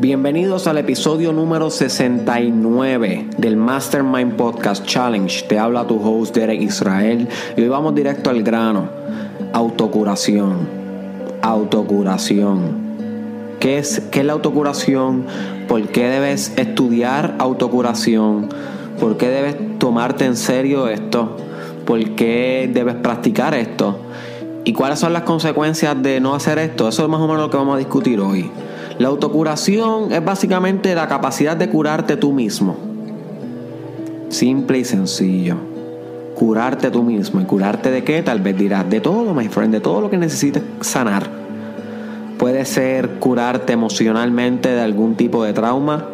Bienvenidos al episodio número 69 del Mastermind Podcast Challenge. Te habla tu host Derek Israel y hoy vamos directo al grano. Autocuración. Autocuración. ¿Qué es, qué es la autocuración? ¿Por qué debes estudiar autocuración? ¿Por qué debes tomarte en serio esto? ¿Por qué debes practicar esto? ¿Y cuáles son las consecuencias de no hacer esto? Eso es más o menos lo que vamos a discutir hoy. La autocuración es básicamente la capacidad de curarte tú mismo. Simple y sencillo. Curarte tú mismo. ¿Y curarte de qué? Tal vez dirás, de todo, my friend, de todo lo que necesites sanar. Puede ser curarte emocionalmente de algún tipo de trauma,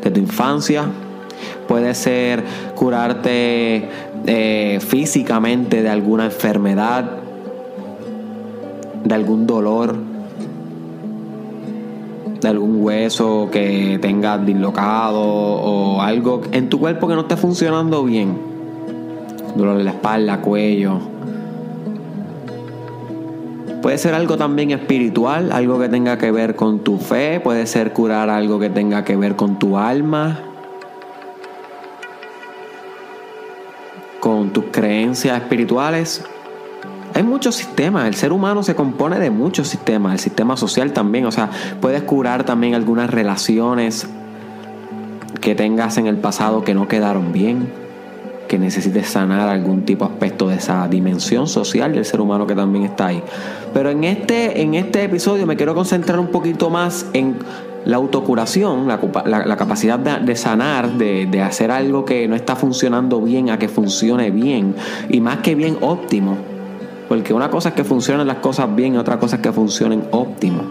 de tu infancia. Puede ser curarte eh, físicamente de alguna enfermedad, de algún dolor de algún hueso que tengas dislocado o algo en tu cuerpo que no esté funcionando bien. Dolor de la espalda, cuello. Puede ser algo también espiritual, algo que tenga que ver con tu fe, puede ser curar algo que tenga que ver con tu alma, con tus creencias espirituales hay muchos sistemas, el ser humano se compone de muchos sistemas, el sistema social también, o sea, puedes curar también algunas relaciones que tengas en el pasado que no quedaron bien, que necesites sanar algún tipo de aspecto de esa dimensión social del ser humano que también está ahí. Pero en este, en este episodio me quiero concentrar un poquito más en la autocuración, la, capacidad de, sanar, de, de, hacer algo que no está funcionando bien a que funcione bien y más que bien óptimo. Porque una cosa es que funcionen las cosas bien y otra cosa es que funcionen óptimo.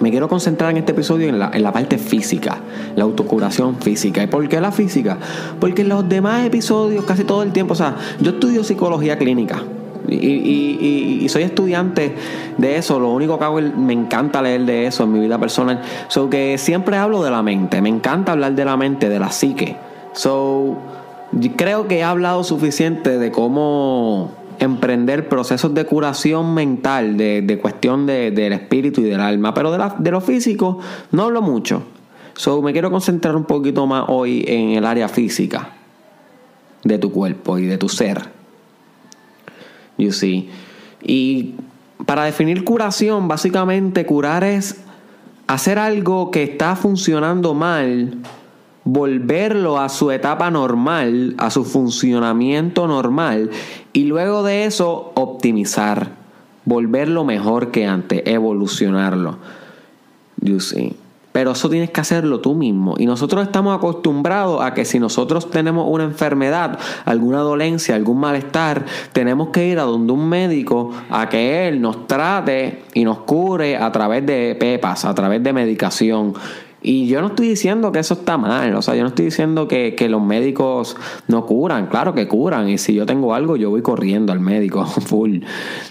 Me quiero concentrar en este episodio en la, en la parte física, la autocuración física. ¿Y por qué la física? Porque en los demás episodios, casi todo el tiempo, o sea, yo estudio psicología clínica. Y, soy estudiante de eso. Lo único que hago es, me encanta leer de eso en mi vida personal. So que siempre hablo de la mente. Me encanta hablar de la mente, de la psique. So, creo que he hablado suficiente de cómo emprender procesos de curación mental, de, cuestión del espíritu y del alma, pero de, de lo físico no hablo mucho. So, me quiero concentrar un poquito más hoy en el área física de tu cuerpo y de tu ser. You see. Y para definir curación, básicamente curar es hacer algo que está funcionando mal volverlo a su etapa normal, a su funcionamiento normal y luego de eso optimizar, volverlo mejor que antes, evolucionarlo. You see. Pero eso tienes que hacerlo tú mismo. Y nosotros estamos acostumbrados a que si nosotros tenemos una enfermedad, alguna dolencia, algún malestar, tenemos que ir a donde un médico a que él nos trate y nos cure a través de pepas, a través de medicación. Y yo no estoy diciendo que eso está mal, o sea, yo no estoy diciendo que, los médicos no curan, claro que curan, y si yo tengo algo, yo voy corriendo al médico, full,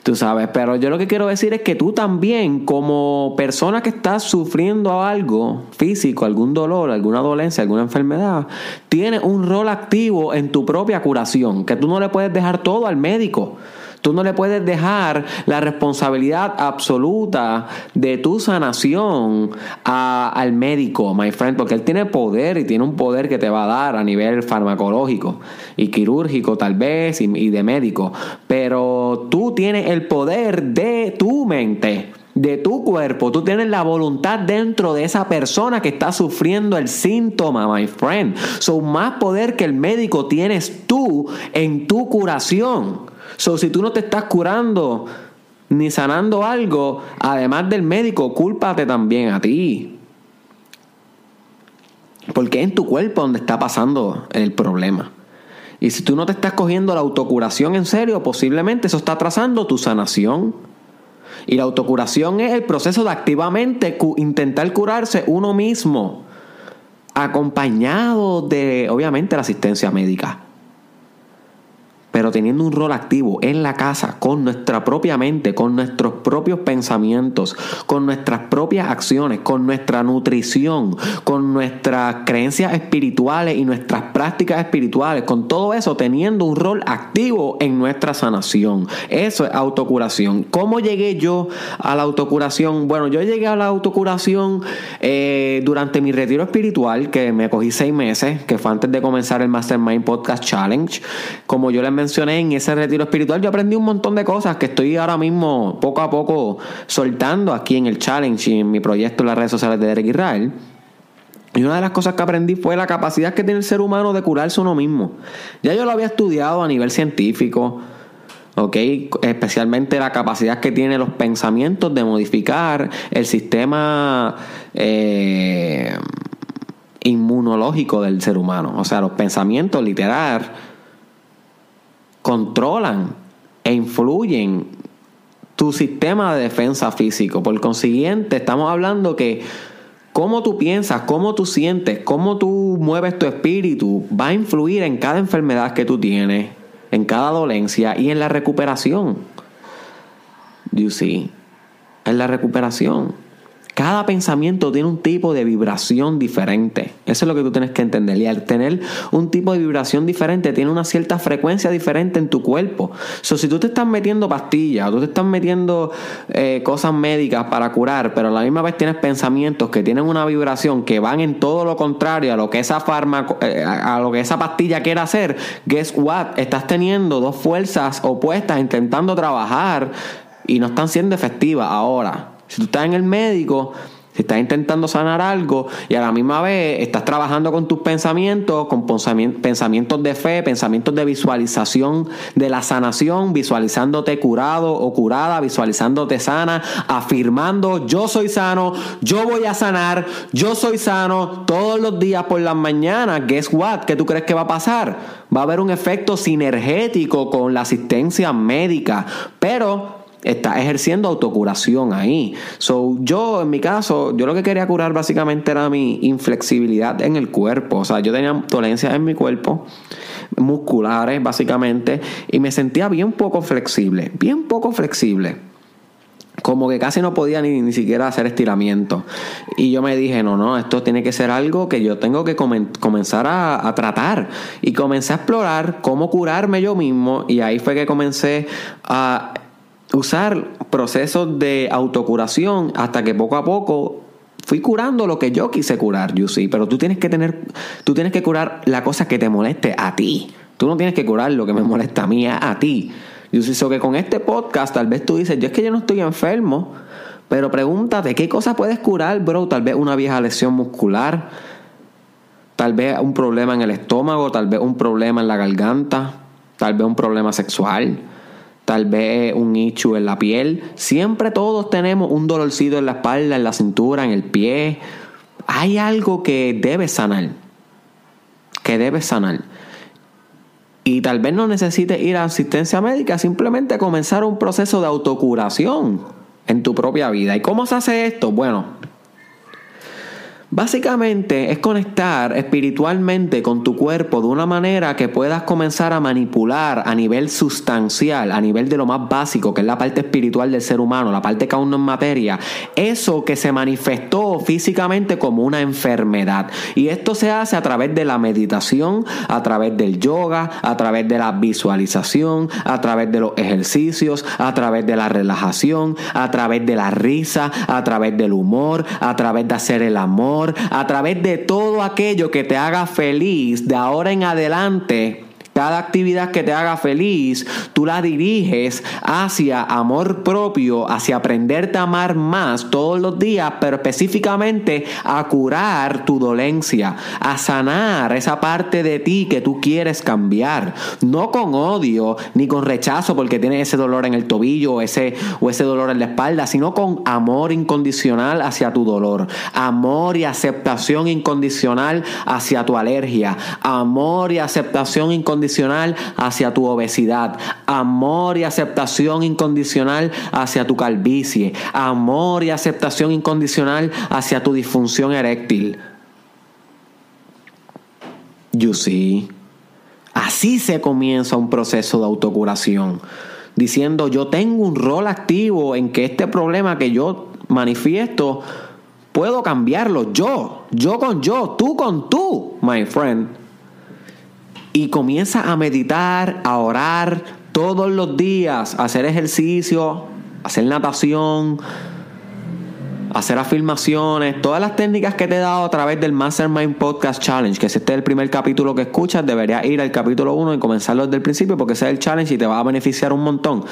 tú sabes, pero yo lo que quiero decir es que tú también, como persona que estás sufriendo algo físico, algún dolor, alguna dolencia, alguna enfermedad, tienes un rol activo en tu propia curación, que tú no le puedes dejar todo al médico. Tú no le puedes dejar la responsabilidad absoluta de tu sanación al médico, my friend, porque él tiene poder y tiene un poder que te va a dar a nivel farmacológico y quirúrgico tal vez y, y de médico. Pero tú tienes el poder de tu mente de tu cuerpo, tú tienes la voluntad dentro de esa persona que está sufriendo el síntoma, my friend. Son más poder que el médico tienes tú en tu curación. So, si tú no te estás curando ni sanando algo, además del médico, cúlpate también a ti. Porque es en tu cuerpo donde está pasando el problema. Y si tú no te estás cogiendo la autocuración en serio, posiblemente eso está atrasando tu sanación. Y la autocuración es el proceso de activamente intentar curarse uno mismo, acompañado de, obviamente, la asistencia médica. Pero teniendo un rol activo en la casa, con nuestra propia mente, con nuestros propios pensamientos, con nuestras propias acciones, con nuestra nutrición, con nuestras creencias espirituales y nuestras prácticas espirituales, con todo eso teniendo un rol activo en nuestra sanación. Eso es autocuración. ¿Cómo llegué yo a la autocuración? Bueno, yo llegué a la autocuración eh, durante mi retiro espiritual, que me cogí seis meses, que fue antes de comenzar el Mastermind Podcast Challenge. Como yo les mencioné en ese retiro espiritual, yo aprendí un montón de cosas que estoy ahora mismo poco a poco soltando aquí en el challenge y en mi proyecto en las redes sociales de Derek Israel. Y una de las cosas que aprendí fue la capacidad que tiene el ser humano de curarse uno mismo. Ya yo lo había estudiado a nivel científico, ¿ok? Especialmente la capacidad que tiene los pensamientos de modificar el sistema eh, inmunológico del ser humano. O sea, los pensamientos literal controlan e influyen tu sistema de defensa físico. Por consiguiente, estamos hablando que cómo tú piensas, cómo tú sientes, cómo tú mueves tu espíritu va a influir en cada enfermedad que tú tienes, en cada dolencia y en la recuperación. You see, en la recuperación. Cada pensamiento tiene un tipo de vibración diferente. Eso es lo que tú tienes que entender. Y al tener un tipo de vibración diferente, tiene una cierta frecuencia diferente en tu cuerpo. So, si tú te estás metiendo pastillas, o tú te estás metiendo eh, cosas médicas para curar, pero a la misma vez tienes pensamientos que tienen una vibración que van en todo lo contrario a lo que esa fármaco, eh, a lo que esa pastilla quiere hacer, guess what? Estás teniendo dos fuerzas opuestas intentando trabajar y no están siendo efectivas ahora. Si tú estás en el médico, si estás intentando sanar algo y a la misma vez estás trabajando con tus pensamientos, con pensamientos de fe, pensamientos de visualización de la sanación, visualizándote curado o curada, visualizándote sana, afirmando yo soy sano, yo voy a sanar, yo soy sano todos los días por las mañanas. Guess what? ¿Qué tú crees que va a pasar? Va a haber un efecto sinergético con la asistencia médica, pero está ejerciendo autocuración ahí. So, yo, en mi caso, yo lo que quería curar básicamente era mi inflexibilidad en el cuerpo. O sea, yo tenía dolencias en mi cuerpo, musculares básicamente, y me sentía bien poco flexible, bien poco flexible. Como que casi no podía ni, ni siquiera hacer estiramiento. Y yo me dije, no, no, esto tiene que ser algo que yo tengo que comenzar a, a tratar. Y comencé a explorar cómo curarme yo mismo. Y ahí fue que comencé a usar procesos de autocuración hasta que poco a poco fui curando lo que yo quise curar, you see. Pero tú tienes que tener, tú tienes que curar la cosa que te moleste a ti. Tú no tienes que curar lo que me molesta a mí, a, ti. See, so que con este podcast tal vez tú dices, yo es que yo no estoy enfermo, pero pregúntate, ¿qué cosa puedes curar, bro? Tal vez una vieja lesión muscular, tal vez un problema en el estómago, tal vez un problema en la garganta, tal vez un problema sexual tal vez un issue en la piel. Siempre todos tenemos un dolorcito en la espalda, en la cintura, en el pie. Hay algo que debe sanar. Que debe sanar. Y tal vez no necesites ir a asistencia médica, simplemente comenzar un proceso de autocuración en tu propia vida. ¿Y cómo se hace esto? Bueno, Básicamente es conectar espiritualmente con tu cuerpo de una manera que puedas comenzar a manipular a nivel sustancial, a nivel de lo más básico, que es la parte espiritual del ser humano, la parte que aún no es materia, eso que se manifestó físicamente como una enfermedad. Y esto se hace a través de la meditación, a través del yoga, a través de la visualización, a través de los ejercicios, a través de la relajación, a través de la risa, a través del humor, a través de hacer el amor a través de todo aquello que te haga feliz de ahora en adelante cada actividad que te haga feliz, tú la diriges hacia amor propio, hacia aprenderte a amar más todos los días, pero específicamente a curar tu dolencia, a sanar esa parte de ti que tú quieres cambiar. No con odio ni con rechazo porque tienes ese dolor en el tobillo o ese, o ese dolor en la espalda, sino con amor incondicional hacia tu dolor, amor y aceptación incondicional hacia tu alergia, amor y aceptación hacia tu obesidad, amor y aceptación incondicional hacia tu calvicie, amor y aceptación incondicional hacia tu disfunción eréctil. You see. Así se comienza un proceso de autocuración. Diciendo, yo tengo un rol activo en que este problema que yo manifiesto, puedo cambiarlo yo, yo con yo, tú con tú, my friend. Y comienza a meditar, a orar todos los días, a hacer ejercicio, a hacer natación, hacer afirmaciones, todas las técnicas que te he dado a través del Mastermind Podcast Challenge, que si este es el primer capítulo que escuchas, deberías ir al capítulo 1 y comenzarlo desde el principio porque ese es el challenge y te va a beneficiar un montón.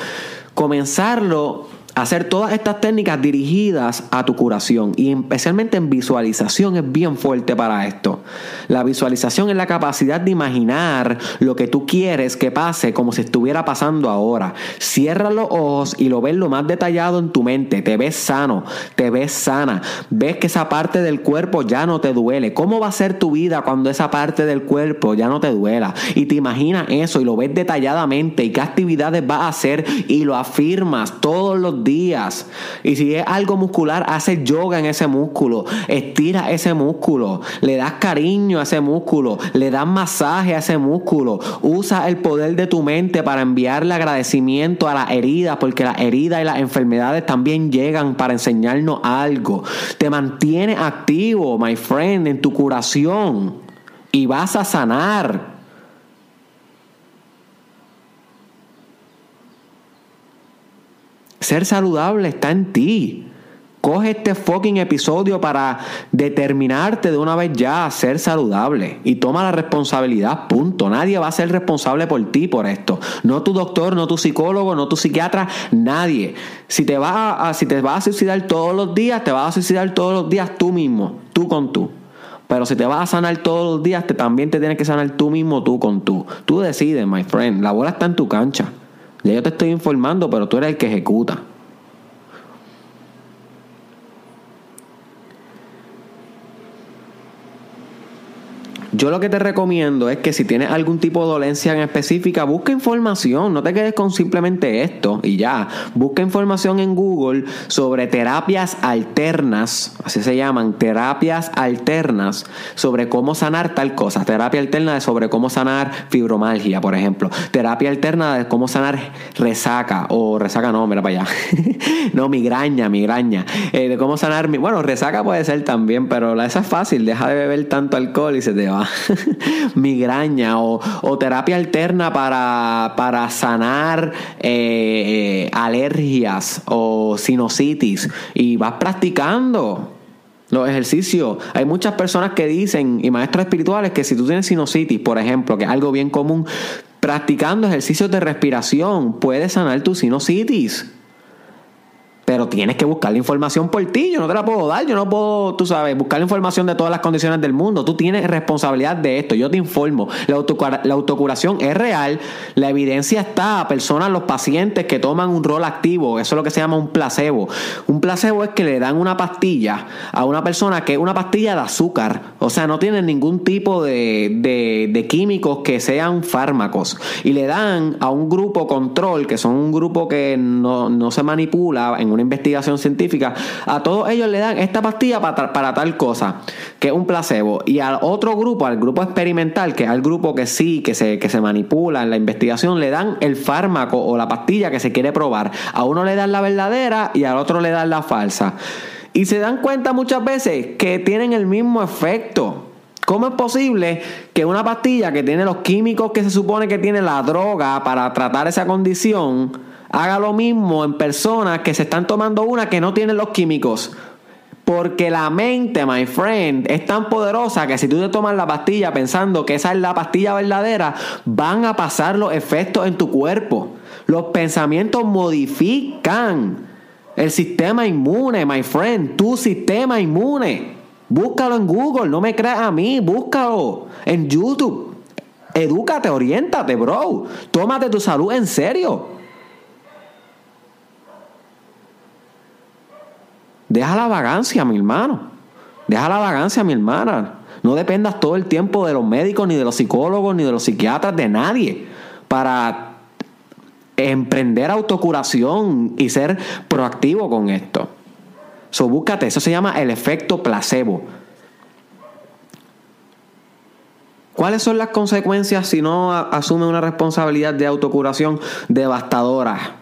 Comenzarlo Hacer todas estas técnicas dirigidas a tu curación y especialmente en visualización es bien fuerte para esto. La visualización es la capacidad de imaginar lo que tú quieres que pase como si estuviera pasando ahora. Cierra los ojos y lo ves lo más detallado en tu mente. Te ves sano, te ves sana. Ves que esa parte del cuerpo ya no te duele. ¿Cómo va a ser tu vida cuando esa parte del cuerpo ya no te duela? Y te imaginas eso y lo ves detalladamente y qué actividades vas a hacer y lo afirmas todos los días días. Y si es algo muscular, hace yoga en ese músculo, estira ese músculo, le das cariño a ese músculo, le das masaje a ese músculo, usa el poder de tu mente para enviarle agradecimiento a las heridas, porque las heridas y las enfermedades también llegan para enseñarnos algo. Te mantiene activo, my friend, en tu curación y vas a sanar. Ser saludable está en ti. Coge este fucking episodio para determinarte de una vez ya a ser saludable y toma la responsabilidad, punto. Nadie va a ser responsable por ti por esto. No tu doctor, no tu psicólogo, no tu psiquiatra, nadie. Si te vas a, si te vas a suicidar todos los días, te vas a suicidar todos los días tú mismo, tú con tú. Pero si te vas a sanar todos los días, te, también te tienes que sanar tú mismo, tú con tú. Tú decides, my friend. La bola está en tu cancha. Ya yo te estoy informando, pero tú eres el que ejecuta. Yo lo que te recomiendo es que si tienes algún tipo de dolencia en específica, busca información, no te quedes con simplemente esto y ya. Busca información en Google sobre terapias alternas, así se llaman, terapias alternas, sobre cómo sanar tal cosa. Terapia alterna de sobre cómo sanar fibromalgia, por ejemplo. Terapia alterna de cómo sanar resaca, o resaca no, mira para allá. no, migraña, migraña. Eh, de cómo sanar, bueno, resaca puede ser también, pero esa es fácil, deja de beber tanto alcohol y se te va migraña o, terapia alterna para, sanar eh, alergias o sinusitis y vas practicando los ejercicios. Hay muchas personas que dicen, y maestros espirituales, que si tú tienes sinusitis, por ejemplo, que es algo bien común, practicando ejercicios de respiración puedes sanar tu sinusitis. Pero tienes que buscar la información por ti. Yo no te la puedo dar. Yo no puedo, tú sabes, buscar la información de todas las condiciones del mundo. Tú tienes responsabilidad de esto. Yo te informo. La, autocuración es real. La evidencia está. Personas, los pacientes que toman un rol activo. Eso es lo que se llama un placebo. Un placebo es que le dan una pastilla a una persona que es una pastilla de azúcar. O sea, no tiene ningún tipo de, de químicos que sean fármacos. Y le dan a un grupo control, que son un grupo que no, no se manipula en una investigación científica, a todos ellos le dan esta pastilla para, tal cosa, que es un placebo. Y al otro grupo, al grupo experimental, que es al grupo que sí, que se, que se manipula en la investigación, le dan el fármaco o la pastilla que se quiere probar. A uno le dan la verdadera y al otro le dan la falsa. Y se dan cuenta muchas veces que tienen el mismo efecto. ¿Cómo es posible que una pastilla que tiene los químicos que se supone que tiene la droga para tratar esa condición haga lo mismo en personas que se están tomando una que no tienen los químicos. Porque la mente, my friend, es tan poderosa que si tú te tomas la pastilla pensando que esa es la pastilla verdadera, van a pasar los efectos en tu cuerpo. Los pensamientos modifican el sistema inmune, my friend, tu sistema inmune. Búscalo en Google, no me creas a mí, búscalo en YouTube. Edúcate, oriéntate, bro. Tómate tu salud en serio. Deja la vagancia, mi hermano. Deja la vagancia, mi hermana. No dependas todo el tiempo de los médicos, ni de los psicólogos, ni de los psiquiatras, de nadie, para emprender autocuración y ser proactivo con esto. So, búscate, eso se llama el efecto placebo. ¿Cuáles son las consecuencias si no asume una responsabilidad de autocuración devastadora,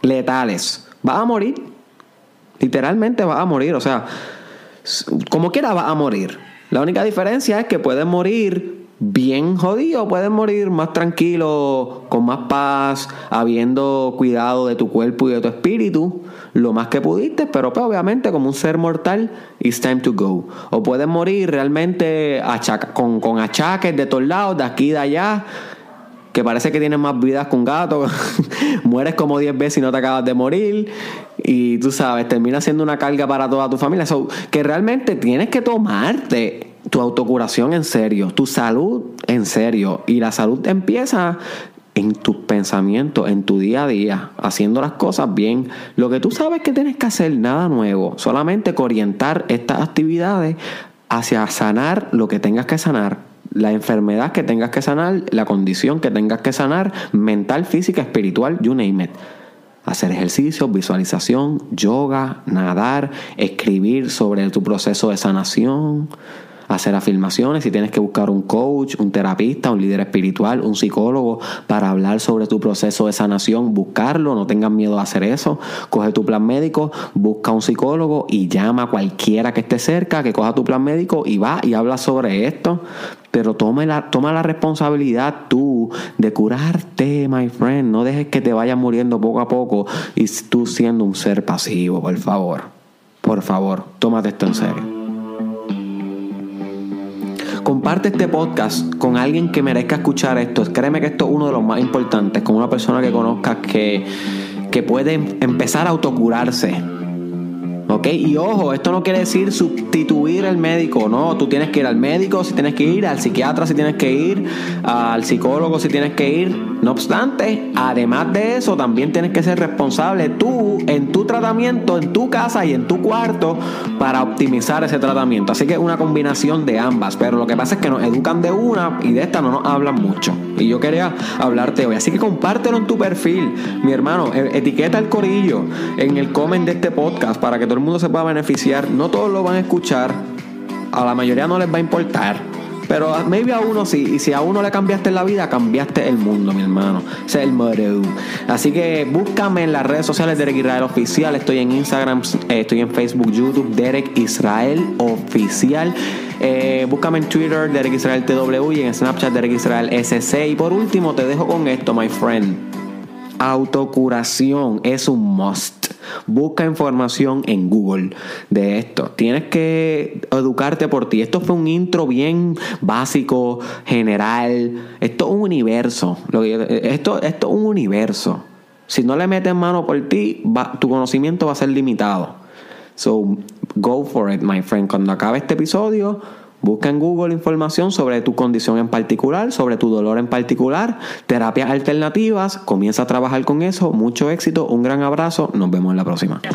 letales? Vas a morir. Literalmente vas a morir. O sea, como quiera vas a morir. La única diferencia es que puedes morir bien jodido, puedes morir más tranquilo, con más paz, habiendo cuidado de tu cuerpo y de tu espíritu, lo más que pudiste, pero pues, obviamente como un ser mortal, it's time to go. O puedes morir realmente con, con achaques de todos lados, de aquí y de allá, que parece que tienes más vidas un gato, mueres como 10 veces y no te acabas de morir, y tú sabes, termina siendo una carga para toda tu familia. que realmente tienes que tomarte tu autocuración en serio, tu salud en serio. Y la salud empieza en tus pensamientos, en tu día a día, haciendo las cosas bien. Lo que tú sabes que tienes que hacer, nada nuevo, solamente que orientar estas actividades hacia sanar lo que tengas que sanar, la enfermedad que tengas que sanar, la condición que tengas que sanar, mental, física, espiritual, you name it. Hacer ejercicio, visualización, yoga, nadar, escribir sobre tu proceso de sanación hacer afirmaciones, si tienes que buscar un coach, un terapista, un líder espiritual, un psicólogo para hablar sobre tu proceso de sanación, buscarlo, no tengas miedo a hacer eso. Coge tu plan médico, busca un psicólogo y llama a cualquiera que esté cerca, que coja tu plan médico y va y habla sobre esto. Pero toma la, toma la responsabilidad tú de curarte, my friend. No dejes que te vayas muriendo poco a poco y tú siendo un ser pasivo, por favor. Por favor, tómate esto en serio. Comparte este podcast con alguien que merezca escuchar esto. Créeme que esto es uno de los más importantes, con una persona que conozcas que, que puede empezar a autocurarse ¿Ok? Y ojo, esto no quiere decir sustituir al médico, no, tú tienes que ir al médico si tienes que ir, al psiquiatra si tienes que ir, al psicólogo si tienes que ir. No obstante, además de eso, también tienes que ser responsable tú en tu tratamiento, en tu casa y en tu cuarto para optimizar ese tratamiento. Así que es una combinación de ambas, pero lo que pasa es que nos educan de una y de esta no nos hablan mucho. Y yo quería hablarte hoy, así que compártelo en tu perfil, mi hermano, e-, etiqueta el corillo en el comment de este podcast para que todo el mundo se pueda beneficiar. No todos lo van a escuchar, a la mayoría no les va a importar. Pero maybe a uno sí. Si a uno le cambiaste la vida, cambiaste el mundo, mi hermano. Es el motto. Así que búscame en las redes sociales Derek Israel Oficial. Estoy en Instagram, eh, estoy en Facebook, YouTube, Derek Israel Oficial. Eh, búscame en Twitter, Derek Israel TW y en Snapchat, Derek Israel SC. Y por último, te dejo con esto, my friend. Autocuración es un must. Busca información en Google de esto. Tienes que educarte por ti. Esto fue un intro bien básico, general. Esto es un universo. Esto, esto es un universo. Si no le metes mano por ti, tu conocimiento va a ser limitado. So, go for it, my friend. Cuando acabe este episodio, Busca en Google información sobre tu condición en particular, sobre tu dolor en particular, terapias alternativas, comienza a trabajar con eso, mucho éxito, un gran abrazo, nos vemos en la próxima. ¿Qué